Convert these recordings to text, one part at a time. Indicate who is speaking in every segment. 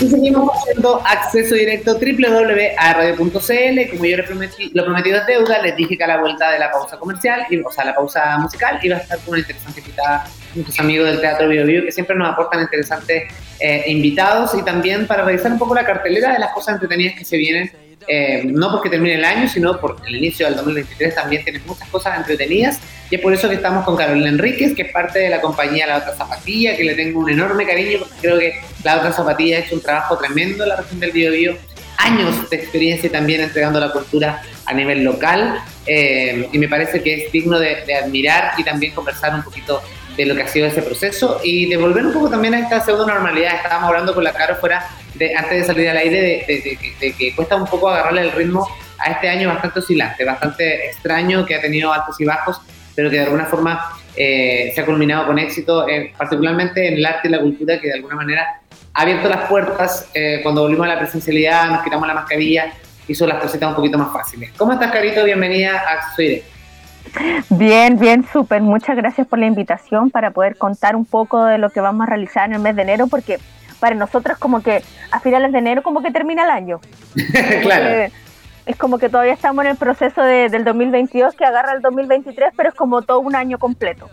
Speaker 1: Y seguimos haciendo acceso directo www.radio.cl. Como yo les prometí, lo prometido es deuda, les dije que a la vuelta de la pausa comercial, o sea, la pausa musical, iba a estar con una interesante invitada, muchos amigos del Teatro Bio, Bio que siempre nos aportan interesantes eh, invitados y también para revisar un poco la cartelera de las cosas entretenidas que se vienen eh, no porque termine el año, sino porque el inicio del 2023 también tiene muchas cosas entretenidas. Y es por eso que estamos con Carolina Enríquez, que es parte de la compañía La Otra Zapatilla, que le tengo un enorme cariño porque creo que La Otra Zapatilla ha hecho un trabajo tremendo en la región del Biobío. Años de experiencia también entregando la cultura a nivel local. Eh, y me parece que es digno de admirar y también conversar un poquito de lo que ha sido ese proceso y de volver un poco también a esta pseudo normalidad. Estábamos hablando con la Caro fuera de, antes de salir al aire de, que cuesta un poco agarrarle el ritmo a este año bastante oscilante, bastante extraño, que ha tenido altos y bajos, pero que de alguna forma eh, se ha culminado con éxito, eh, particularmente en el arte y la cultura, que de alguna manera ha abierto las puertas eh, cuando volvimos a la presencialidad, nos quitamos la mascarilla, hizo las cositas un poquito más fáciles. ¿Cómo estás, Carito? Bienvenida a Acceso
Speaker 2: Bien, bien, súper. Muchas gracias por la invitación para poder contar un poco de lo que vamos a realizar en el mes de enero, porque para nosotros como que a finales de enero como que termina el año. claro. Es como que todavía estamos en el proceso del 2022 que agarra el 2023, pero es como todo un año completo.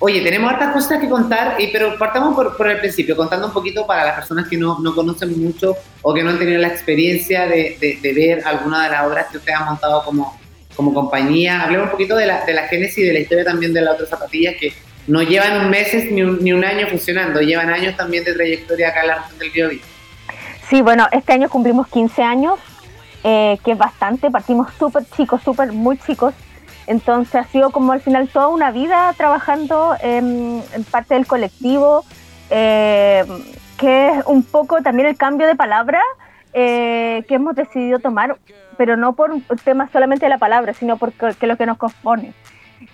Speaker 1: Oye, tenemos hartas cosas que contar, y, pero partamos por, el principio, contando un poquito para las personas que no, no conocen mucho o que no han tenido la experiencia de, de, de ver alguna de las obras que usted ha montado como, como compañía. Hablemos un poquito de la, de la génesis y de la historia también de las otras zapatillas que no llevan meses ni un, ni un año funcionando, llevan años también de trayectoria acá en la región del Biobío.
Speaker 2: Sí, bueno, este año cumplimos 15 años, eh, que es bastante, partimos súper chicos, súper muy chicos, entonces ha sido como al final toda una vida trabajando en, parte del colectivo, eh, que es un poco también el cambio de palabra eh, que hemos decidido tomar, pero no por un tema solamente de la palabra, sino porque lo que nos compone.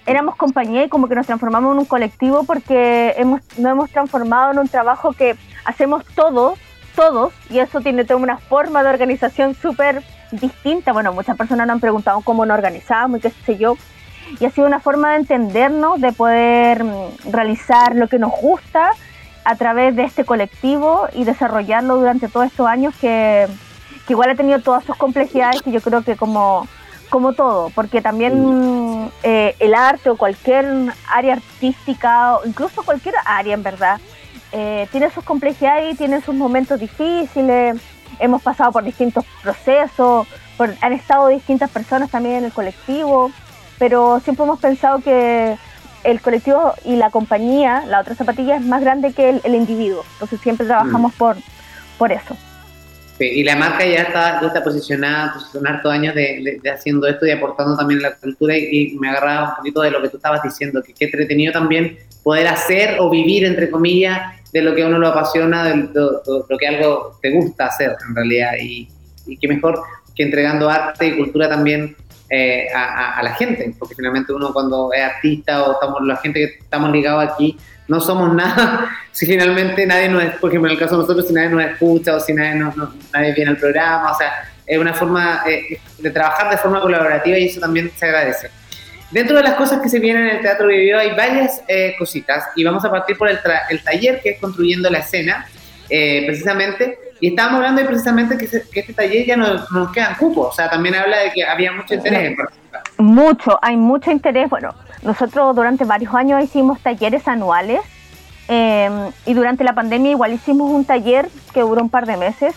Speaker 2: Éramos compañía y como que nos transformamos en un colectivo porque hemos, nos hemos transformado en un trabajo que hacemos todos, todos, y eso tiene toda una forma de organización súper distinta. Bueno, muchas personas nos han preguntado cómo nos organizamos y qué sé yo. Y ha sido una forma de entendernos, de poder mm, realizar lo que nos gusta a través de este colectivo y desarrollarlo durante todos estos años que, igual ha tenido todas sus complejidades que yo creo que como, como todo, porque también eh, el arte o cualquier área artística o incluso cualquier área en verdad eh, tiene sus complejidades y tiene sus momentos difíciles, hemos pasado por distintos procesos, han estado distintas personas también en el colectivo, pero siempre hemos pensado que el colectivo y la compañía, la otra zapatilla, es más grande que el, individuo. Entonces siempre trabajamos mm. por, por eso.
Speaker 1: y la marca ya está, ya está posicionada, pues, son hartos años de, haciendo esto y aportando también la cultura y, me agarraba un poquito de lo que tú estabas diciendo, que qué entretenido también poder hacer o vivir, entre comillas, de lo que a uno lo apasiona, de, lo que algo te gusta hacer en realidad y, y qué mejor que entregando arte y cultura también eh, a, la gente, porque finalmente uno cuando es artista o estamos la gente que estamos ligados aquí, no somos nada si finalmente nadie nos, por ejemplo en el caso de nosotros, si nadie nos escucha o si nadie, nos, nadie viene al programa, o sea, es una forma eh, de trabajar de forma colaborativa y eso también se agradece. Dentro de las cosas que se vienen en el Teatro Vivió hay varias eh, cositas y vamos a partir por el, el, taller que es Construyendo la Escena, precisamente, y estábamos hablando de precisamente que, este taller ya no nos quedan cupos, o sea, también habla de que había mucho interés en participar.
Speaker 2: Mucho, hay mucho interés. Bueno, nosotros durante varios años hicimos talleres anuales em, y durante la pandemia igual hicimos un taller que duró un par de meses.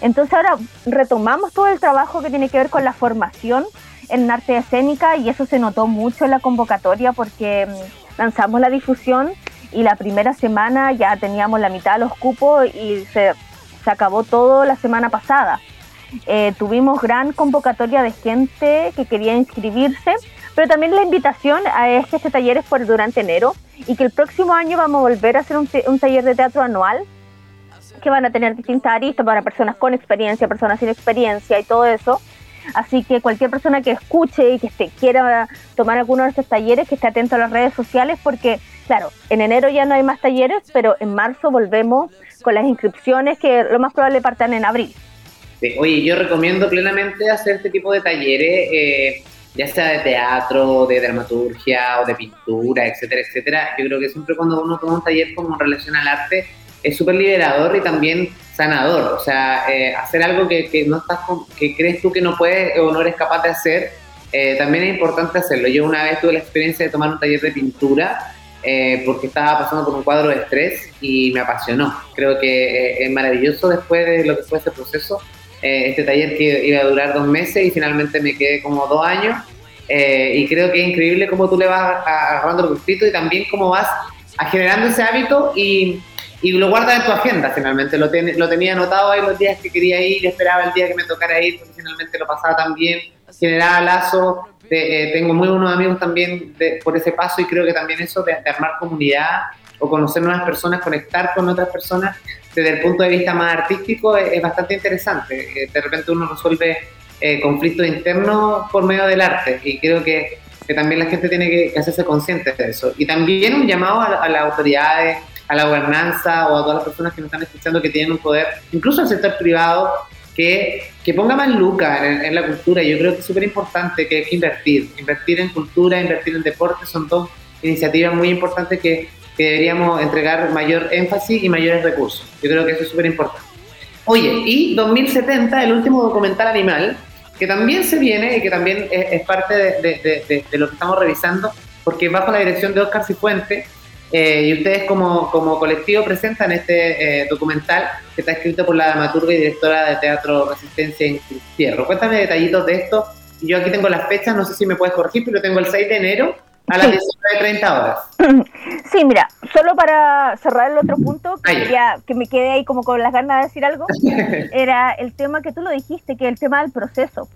Speaker 2: Entonces ahora retomamos todo el trabajo que tiene que ver con la formación en arte escénica y eso se notó mucho en la convocatoria porque em, lanzamos la difusión y la primera semana ya teníamos la mitad de los cupos y se se acabó todo la semana pasada. Eh, tuvimos gran convocatoria de gente que quería inscribirse, pero también la invitación es que este taller es por durante enero y que el próximo año vamos a volver a hacer un, taller de teatro anual que van a tener distintas aristas para personas con experiencia, personas sin experiencia y todo eso. Así que cualquier persona que escuche y que esté, quiera tomar alguno de estos talleres, que esté atento a las redes sociales, porque, claro, en enero ya no hay más talleres, pero en marzo volvemos con las inscripciones que lo más probable partan en abril.
Speaker 1: oye, yo recomiendo plenamente hacer este tipo de talleres, eh, ya sea de teatro, de dramaturgia o de pintura, etcétera, etcétera. Yo creo que siempre cuando uno toma un taller como en relación al arte, es súper liberador y también sanador, o sea, eh, hacer algo que, que, no estás que crees tú que no puedes o no eres capaz de hacer, eh, también es importante hacerlo. Yo una vez tuve la experiencia de tomar un taller de pintura eh, porque estaba pasando por un cuadro de estrés y me apasionó. Creo que es maravilloso después de lo que fue ese proceso. este taller que iba a durar dos meses y finalmente me quedé como dos años. y creo que es increíble cómo tú le vas agarrando el gustito y también cómo vas generando ese hábito y y lo guardas en tu agenda finalmente. Lo, lo tenía anotado ahí los días que quería ir, esperaba el día que me tocara ir, porque finalmente lo pasaba también, generaba lazo. Eh, tengo muy buenos amigos también por ese paso y creo que también eso de, armar comunidad o conocer nuevas personas, conectar con otras personas desde el punto de vista más artístico es, bastante interesante. Eh, de repente uno resuelve eh, conflictos internos por medio del arte y creo que, que también la gente tiene que, hacerse consciente de eso. Y también un llamado a las autoridades a la gobernanza o a todas las personas que nos están escuchando que tienen un poder, incluso al sector privado, que, que ponga más lucas en, la cultura. Yo creo que es súper importante que, que invertir. Invertir en cultura, invertir en deporte son dos iniciativas muy importantes que, que deberíamos entregar mayor énfasis y mayores recursos. Yo creo que eso es súper importante. Oye, y 2070, el último documental animal, que también se viene y que también es, parte de, de, de, lo que estamos revisando, porque bajo la dirección de Oscar Cifuente, eh, y ustedes como, como, colectivo presentan este eh, documental que está escrito por la dramaturga y directora de Teatro Resistencia en Fierro. Cuéntame detallitos de esto. Yo aquí tengo las fechas, no sé si me puedes corregir, pero tengo el 6 de enero a las 19.30 horas.
Speaker 2: Sí, mira, solo para cerrar el otro punto, que, que me quedé ahí como con las ganas de decir algo, era el tema que tú lo dijiste, que es el tema del proceso.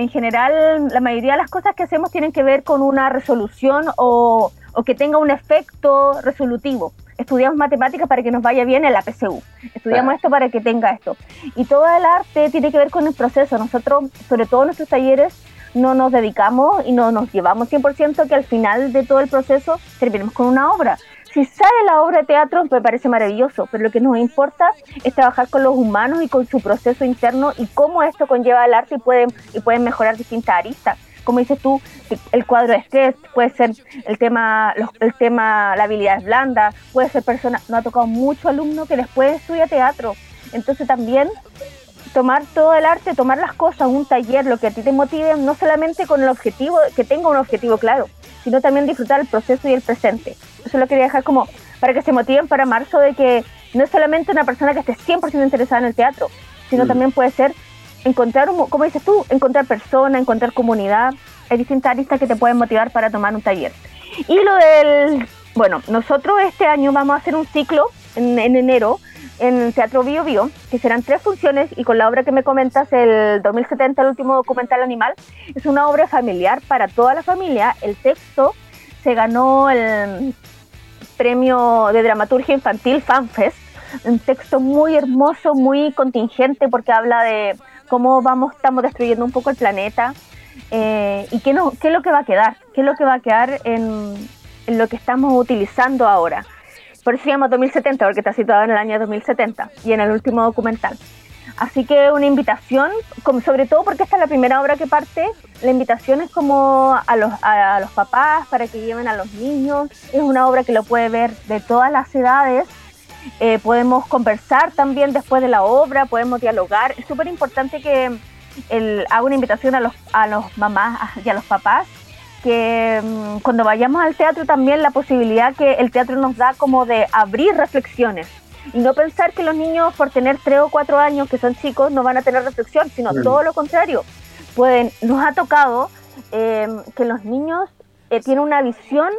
Speaker 2: En general, la mayoría de las cosas que hacemos tienen que ver con una resolución o o que tenga un efecto resolutivo. Estudiamos matemáticas para que nos vaya bien en la PSU. Estudiamos esto para que tenga esto. Y todo el arte tiene que ver con el proceso. Nosotros, sobre todo en nuestros talleres, no nos dedicamos y no nos llevamos 100% que al final de todo el proceso terminemos con una obra. Si sale la obra de teatro, me parece maravilloso, pero lo que nos importa es trabajar con los humanos y con su proceso interno y cómo esto conlleva el arte y pueden, y pueden mejorar distintas aristas como dices tú, el cuadro de estrés, puede ser el tema, el tema, la habilidad blanda, puede ser persona, no ha tocado mucho alumno que después estudia teatro. Entonces también tomar todo el arte, tomar las cosas, un taller, lo que a ti te motive, no solamente con el objetivo, que tenga un objetivo claro, sino también disfrutar el proceso y el presente. Eso lo quería dejar como para que se motiven para marzo de que no es solamente una persona que esté 100% interesada en el teatro, sino mm. también puede ser encontrar, como dices tú, encontrar personas, encontrar comunidad. Hay distintas aristas que te pueden motivar para tomar un taller. Y lo del, bueno, nosotros este año vamos a hacer un ciclo en, enero en Teatro Bio Bio, que serán tres funciones y con la obra que me comentas, el 2070, el último documental animal, es una obra familiar para toda la familia. El texto se ganó el premio de dramaturgia infantil FanFest, un texto muy hermoso, muy contingente porque habla de cómo vamos, estamos destruyendo un poco el planeta eh, y qué, no, es lo que va a quedar, qué es lo que va a quedar en lo que estamos utilizando ahora. Por eso se llama 2070, porque está situado en el año 2070 y en el último documental. Así que una invitación, sobre todo porque esta es la primera obra que parte, la invitación es como a los, a los papás para que lleven a los niños. Es una obra que lo puede ver de todas las edades eh, podemos conversar también después de la obra, podemos dialogar. Es súper importante que el, haga una invitación a los, a los mamás y a los papás que mm, cuando vayamos al teatro también la posibilidad que el teatro nos da como de abrir reflexiones y no pensar que los niños por tener tres o cuatro años que son chicos no van a tener reflexión, sino todo lo contrario. Pueden, nos ha tocado eh, que los niños eh, tienen una visión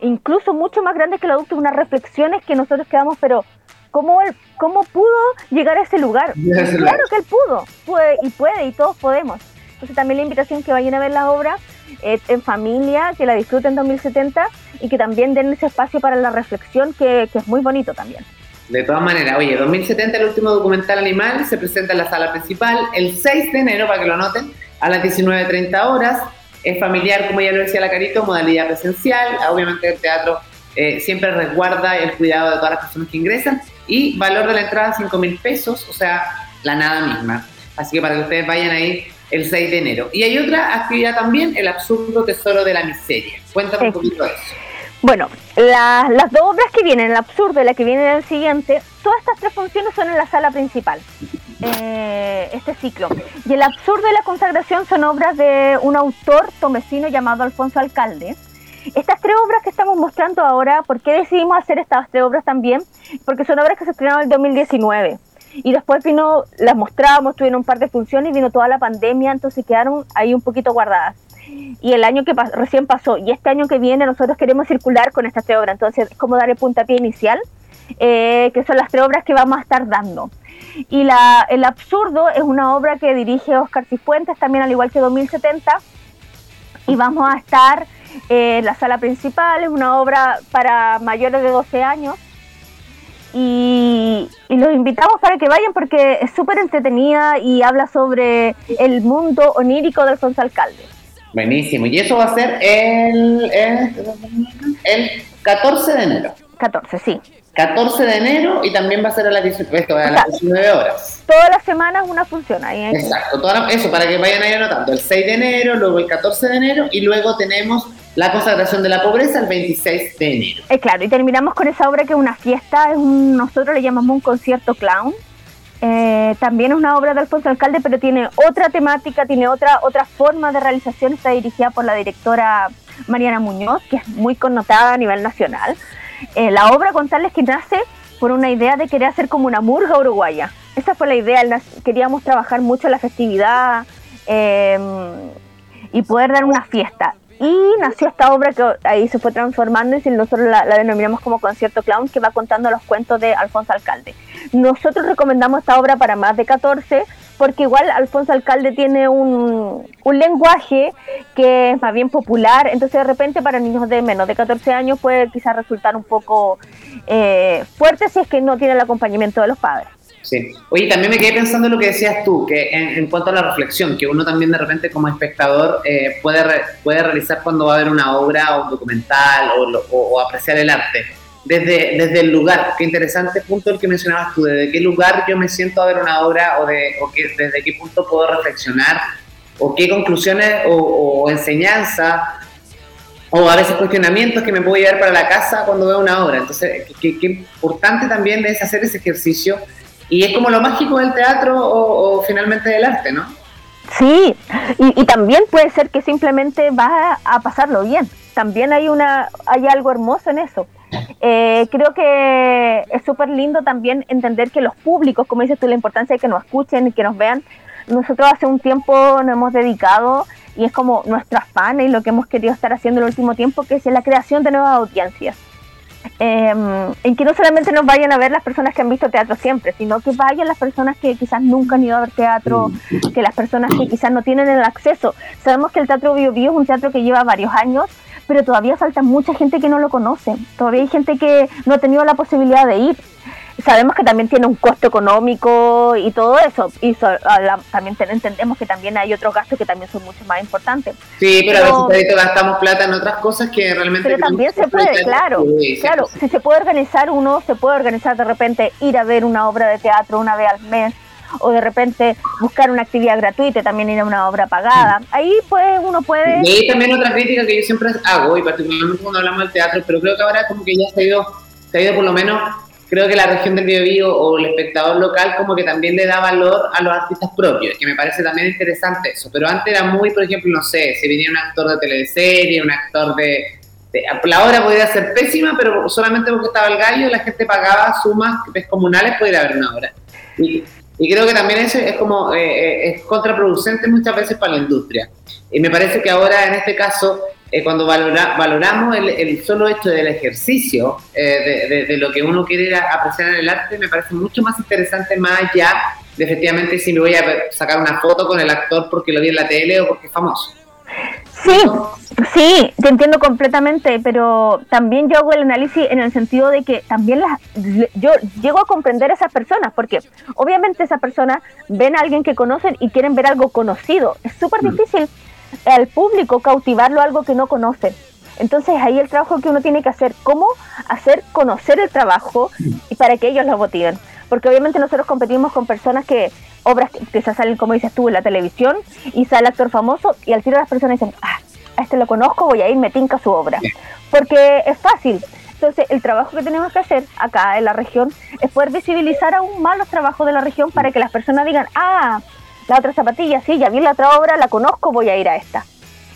Speaker 2: incluso mucho más grande que el adulto, unas reflexiones que nosotros quedamos, pero ¿cómo, él, cómo pudo llegar a ese lugar? claro que él pudo, puede y puede y todos podemos. Entonces también la invitación que vayan a ver la obra eh, en familia, que la disfruten en 2070 y que también den ese espacio para la reflexión que, que es muy bonito también.
Speaker 1: De todas maneras, oye, 2070, el último documental animal, se presenta en la sala principal el 6 de enero, para que lo anoten, a las 19.30 horas. Es familiar, como ya lo decía la Carito, modalidad presencial. Obviamente el teatro eh, siempre resguarda el cuidado de todas las personas que ingresan. Y valor de la entrada, 5 mil pesos, o sea, la nada misma. Así que para que ustedes vayan ahí el 6 de enero. Y hay otra actividad también, el absurdo tesoro de la miseria. Cuéntame un poquito de eso.
Speaker 2: Bueno, las dos obras que vienen, el absurdo y la que viene en el siguiente, todas estas tres funciones son en la sala principal, eh, este ciclo. Y el absurdo y la consagración son obras de un autor tomecino llamado Alfonso Alcalde. Estas tres obras que estamos mostrando ahora, ¿por qué decidimos hacer estas tres obras también? Porque son obras que se estrenaron en el 2019. Y después vino, las mostramos, tuvieron un par de funciones vino toda la pandemia, entonces quedaron ahí un poquito guardadas y el año que recién pasó y este año que viene nosotros queremos circular con estas tres obras, entonces como dar el puntapié inicial, eh, que son las tres obras que vamos a estar dando. Y la, El Absurdo es una obra que dirige Oscar Cifuentes, también al igual que 2070, y vamos a estar en la sala principal, es una obra para mayores de 12 años. Y, y los invitamos para que vayan porque es súper entretenida y habla sobre el mundo onírico de Alfonso Alcalde.
Speaker 1: Buenísimo. Y eso va a ser el, el, 14 de enero.
Speaker 2: 14, sí.
Speaker 1: 14 de enero y también va a ser a las, 19, a las 19 horas.
Speaker 2: Todas las semanas una función ahí.
Speaker 1: Exacto, eso para que vayan ahí anotando. El 6 de enero, luego el 14 de enero y luego tenemos la consagración de la pobreza el 26 de enero.
Speaker 2: Eh, claro, y terminamos con esa obra que es una fiesta, es un, nosotros le llamamos un concierto clown. Eh, también es una obra de Alfonso Alcalde, pero tiene otra temática, tiene otra, otra forma de realización. Está dirigida por la directora Mariana Muñoz, que es muy connotada a nivel nacional. Eh, la obra, contarles que nace por una idea de querer hacer como una murga uruguaya. Esa fue la idea, queríamos trabajar mucho la festividad eh, y poder dar una fiesta. Y nació esta obra que ahí se fue transformando y nosotros la, denominamos como Concierto Clown, que va contando los cuentos de Alfonso Alcalde. Nosotros recomendamos esta obra para más de 14, porque igual Alfonso Alcalde tiene un, un lenguaje que es más bien popular, entonces de repente para niños de menos de 14 años puede quizás resultar un poco eh, fuerte si es que no tiene el acompañamiento de los padres.
Speaker 1: Sí. Oye, también me quedé pensando en lo que decías tú, que en, cuanto a la reflexión, que uno también de repente como espectador eh, puede, puede realizar cuando va a ver una obra o un documental o, apreciar el arte. Desde, desde el lugar, qué interesante punto el que mencionabas tú, desde qué lugar yo me siento a ver una obra o, de, o que, desde qué punto puedo reflexionar o qué conclusiones o, enseñanza o a veces cuestionamientos que me puedo llevar para la casa cuando veo una obra. Entonces, qué, qué importante también es hacer ese ejercicio y es como lo mágico del teatro o, finalmente del arte, ¿no?
Speaker 2: Sí, y, también puede ser que simplemente vas a, pasarlo bien. También hay una hay algo hermoso en eso. Eh, creo que es súper lindo también entender que los públicos, como dices tú, la importancia de que nos escuchen y que nos vean. Nosotros hace un tiempo nos hemos dedicado y es como nuestro afán y lo que hemos querido estar haciendo el último tiempo, que es la creación de nuevas audiencias eh, en que no solamente nos vayan a ver las personas que han visto teatro siempre, sino que vayan las personas que quizás nunca han ido a ver teatro, que las personas que quizás no tienen el acceso. Sabemos que el Teatro Bio Bio es un teatro que lleva varios años, pero todavía falta mucha gente que no lo conoce, todavía hay gente que no ha tenido la posibilidad de ir sabemos que también tiene un costo económico y todo eso. Y también entendemos que también hay otros gastos que también son mucho más importantes.
Speaker 1: Sí, pero, a veces gastamos plata en otras cosas que realmente...
Speaker 2: Pero también se puede, claro. claro, si se puede organizar uno, se puede organizar de repente ir a ver una obra de teatro una vez al mes o de repente buscar una actividad gratuita y también ir a una obra pagada. Ahí pues uno puede...
Speaker 1: Y ahí también otra crítica que yo siempre hago, y particularmente cuando hablamos del teatro, pero creo que ahora como que ya se ha ido, se ha ido por lo menos creo que la región del Biobío o el espectador local como que también le da valor a los artistas propios, que me parece también interesante eso. Pero antes era muy, por ejemplo, no sé, si venía un actor de teleserie, un actor de, la obra podía ser pésima, pero solamente porque estaba el gallo la gente pagaba sumas descomunales para ir a ver una obra. Y, creo que también eso es como eh, eh, es contraproducente muchas veces para la industria. Y me parece que ahora en este caso eh, cuando valoramos el, solo hecho del ejercicio, eh, de, lo que uno quiere apreciar en el arte, me parece mucho más interesante más allá de efectivamente si me voy a sacar una foto con el actor porque lo vi en la tele o porque es famoso.
Speaker 2: Sí, sí, te entiendo completamente, pero también yo hago el análisis en el sentido de que también las, yo llego a comprender a esas personas, porque obviamente esas personas ven a alguien que conocen y quieren ver algo conocido. Es súper mm. Al público cautivarlo algo que no conoce. Entonces ahí el trabajo que uno tiene que hacer, cómo hacer conocer el trabajo y para que ellos lo motiven. Porque obviamente nosotros competimos con personas que, obras que, se salen, como dices tú, en la televisión y sale actor famoso y al tiro las personas dicen, ah, a este lo conozco, voy a ir, me tinca su obra. Porque es fácil. Entonces, el trabajo que tenemos que hacer acá en la región es poder visibilizar aún más los trabajos de la región para que las personas digan, ah, la otra zapatilla, sí, ya vi la otra obra, la conozco, voy a ir a esta.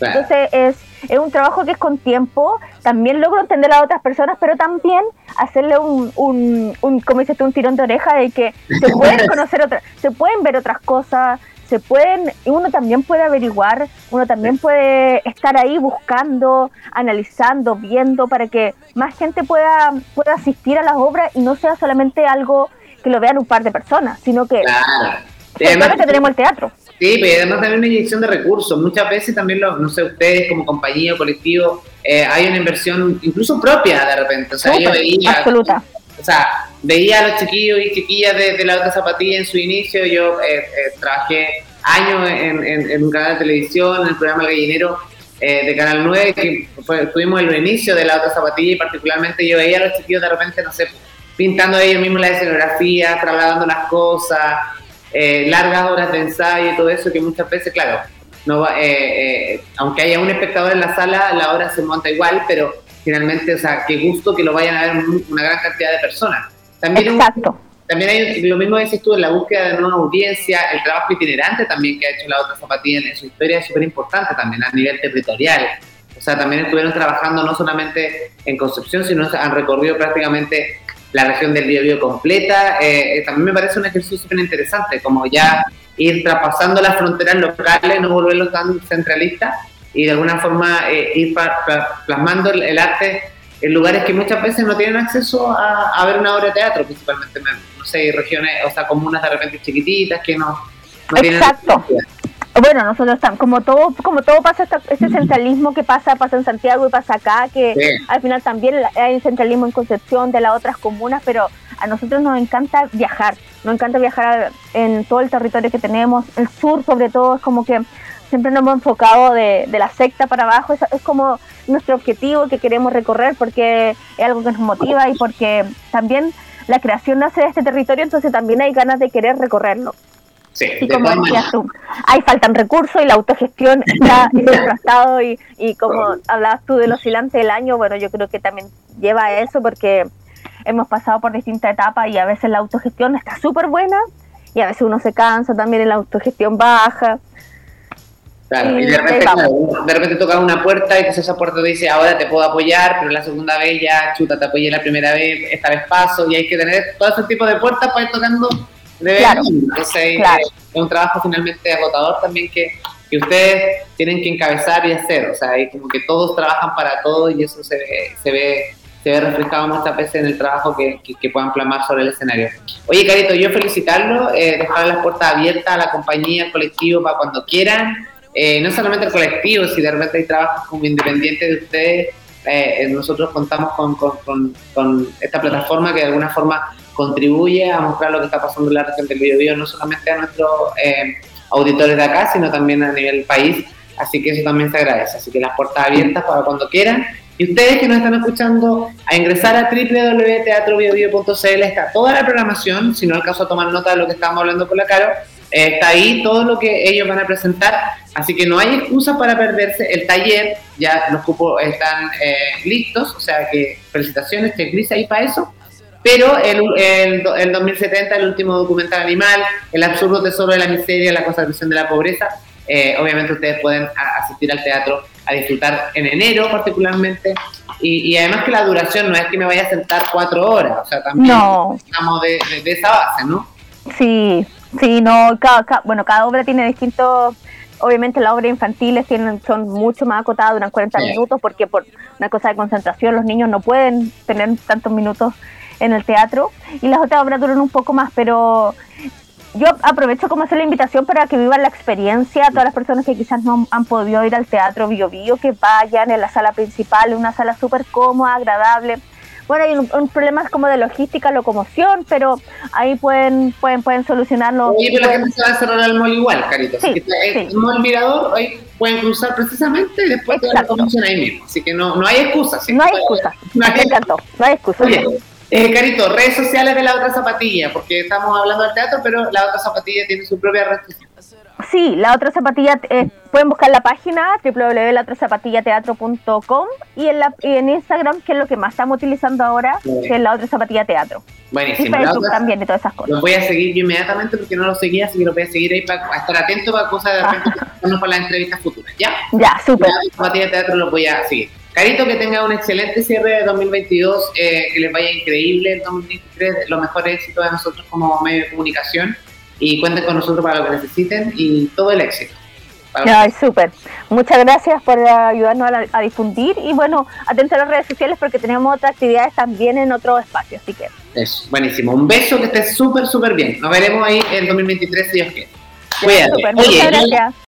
Speaker 2: Entonces, es, es un trabajo que es con tiempo, también logro entender a otras personas, pero también hacerle un, un, un como dices tú, un tirón de oreja de que se pueden conocer otras, se pueden ver otras cosas, se pueden, uno también puede averiguar, uno también puede estar ahí buscando, analizando, viendo para que más gente pueda, pueda asistir a las obras y no sea solamente algo que lo vean un par de personas, sino que, claro. Que tenemos el teatro.
Speaker 1: Sí, pero además también una inyección de recursos. Muchas veces también, lo, no sé, ustedes como compañía o colectivo, eh, hay una inversión incluso propia de repente. O sea, yo veía...
Speaker 2: Absoluta.
Speaker 1: O sea, veía a los chiquillos y chiquillas de, la otra zapatilla en su inicio. Yo eh, eh, trabajé años en, un canal de televisión, en el programa Gallinero eh, de Canal 9, que fue, tuvimos el inicio de la otra zapatilla y particularmente yo veía a los chiquillos de repente, no sé, pintando ellos mismos la escenografía, trasladando las cosas, largas horas de ensayo y todo eso, que muchas veces, claro, no aunque haya un espectador en la sala, la obra se monta igual, pero finalmente, o sea, qué gusto que lo vayan a ver una gran cantidad de personas. También
Speaker 2: Exacto.
Speaker 1: también hay lo mismo que tú en la búsqueda de nueva audiencia, el trabajo itinerante también que ha hecho la otra zapatilla en su historia es súper importante también a nivel territorial. O sea, también estuvieron trabajando no solamente en Concepción, sino han recorrido prácticamente la región del Biobío completa. Eh, eh, también me parece un ejercicio súper interesante, como ya ir traspasando las fronteras locales, no volverlos tan centralistas y de alguna forma eh, ir plasmando el, arte en lugares que muchas veces no tienen acceso a, ver una obra de teatro, principalmente, no sé, regiones, o sea, comunas de repente chiquititas que no,
Speaker 2: Exacto. Bueno, nosotros estamos, como todo, como todo pasa, ese centralismo que pasa, pasa en Santiago y pasa acá, que al final también hay centralismo en Concepción de las otras comunas, pero a nosotros nos encanta viajar, nos encanta viajar en todo el territorio que tenemos, el sur sobre todo es como que siempre nos hemos enfocado de, la secta para abajo, es, es, como nuestro objetivo que queremos recorrer porque es algo que nos motiva y porque también la creación nace de este territorio, entonces también hay ganas de querer recorrerlo.
Speaker 1: Sí,
Speaker 2: y como decías tú, hay faltan recursos y la autogestión está desgastado y, y como hablabas tú del oscilante del año, bueno, yo creo que también lleva a eso porque hemos pasado por distintas etapas y a veces la autogestión está súper buena y a veces uno se cansa también en la autogestión baja.
Speaker 1: Claro, y de repente, de repente tocas una puerta y esa puerta te dice, ahora te puedo apoyar, pero la segunda vez ya, chuta, te apoyé la primera vez, esta vez paso, y hay que tener todo ese tipo de puertas para ir tocando de vez Entonces, eh, es un trabajo finalmente agotador también que, que ustedes tienen que encabezar y hacer, o sea, hay como que todos trabajan para todo y eso se ve, se ve se ve reflejado muchas veces en el trabajo que, que, puedan plasmar sobre el escenario. Oye, Carito, yo felicitarlo, eh, dejar las puertas abiertas a la compañía, al colectivo, para cuando quieran, eh, no solamente el colectivo, si de repente hay trabajos como independientes de ustedes, eh, nosotros contamos con, con, con, esta plataforma que de alguna forma contribuye a mostrar lo que está pasando en la región del Biobío, no solamente a nuestros eh, auditores de acá, sino también a nivel país, así que eso también se agradece, así que las puertas abiertas para cuando quieran. Y ustedes que nos están escuchando, a ingresar a www.teatrobiobio.cl está toda la programación, si no alcanzo a tomar nota de lo que estábamos hablando con la Caro, está ahí todo lo que ellos van a presentar, así que no hay excusa para perderse. El taller, ya los cupos están eh, listos, o sea que felicitaciones, checklist ahí para eso. Pero el, el, el, 2070, el último documental animal, el absurdo tesoro de la miseria, la conservación de la pobreza, eh, obviamente ustedes pueden asistir al teatro a disfrutar en enero particularmente. Y, además que la duración no es que me vaya a sentar cuatro horas, o sea, también estamos de, de esa base, ¿no?
Speaker 2: Sí, Sí, no, cada, bueno, cada obra tiene distintos, obviamente las obras infantiles tienen, son mucho más acotadas, duran 40 minutos, porque por una cosa de concentración los niños no pueden tener tantos minutos en el teatro, y las otras obras duran un poco más, pero yo aprovecho como hacer la invitación para que vivan la experiencia, todas las personas que quizás no han podido ir al teatro Bio Bio, que vayan en la sala principal, una sala súper cómoda, agradable, bueno, hay un, problema como de logística, locomoción, pero ahí pueden pueden pueden solucionarlo.
Speaker 1: Oye, pero la gente se va a cerrar al mall igual, Carito. Sí, que eh, el mall Mirador, ahí pueden cruzar precisamente y después toda la locomoción ahí mismo. Así que no, no hay excusa.
Speaker 2: No hay excusa. Me encantó. No hay excusa.
Speaker 1: Eh, Carito, redes sociales de la otra zapatilla, porque estamos hablando del teatro, pero la otra zapatilla tiene su propia red social.
Speaker 2: sí, la otra zapatilla, eh, pueden buscar la página www.laotrazapatillateatro.com y en, la, y en Instagram, que es lo que más estamos utilizando ahora, que es la otra zapatilla teatro.
Speaker 1: Buenísimo.
Speaker 2: Y Facebook también y todas esas cosas.
Speaker 1: Los voy a seguir yo inmediatamente porque no los seguía, así que los voy a seguir ahí para estar atento para cosas de repente para las entrevistas futuras. ¿Ya?
Speaker 2: Ya, súper. La
Speaker 1: zapatilla teatro los voy a seguir. Carito, que tenga un excelente cierre de 2022, eh, que les vaya increíble el 2023, los mejores éxitos de nosotros como medio de comunicación y cuenten con nosotros para lo que necesiten y todo el éxito.
Speaker 2: Ay, súper. Muchas gracias por ayudarnos a, difundir y bueno, atento a las redes sociales porque tenemos otras actividades también en otro espacio, así que.
Speaker 1: Eso, buenísimo. Un beso, que estés súper, súper bien. Nos veremos ahí en 2023 si Dios quiere. Cuídate.
Speaker 2: Muchas gracias.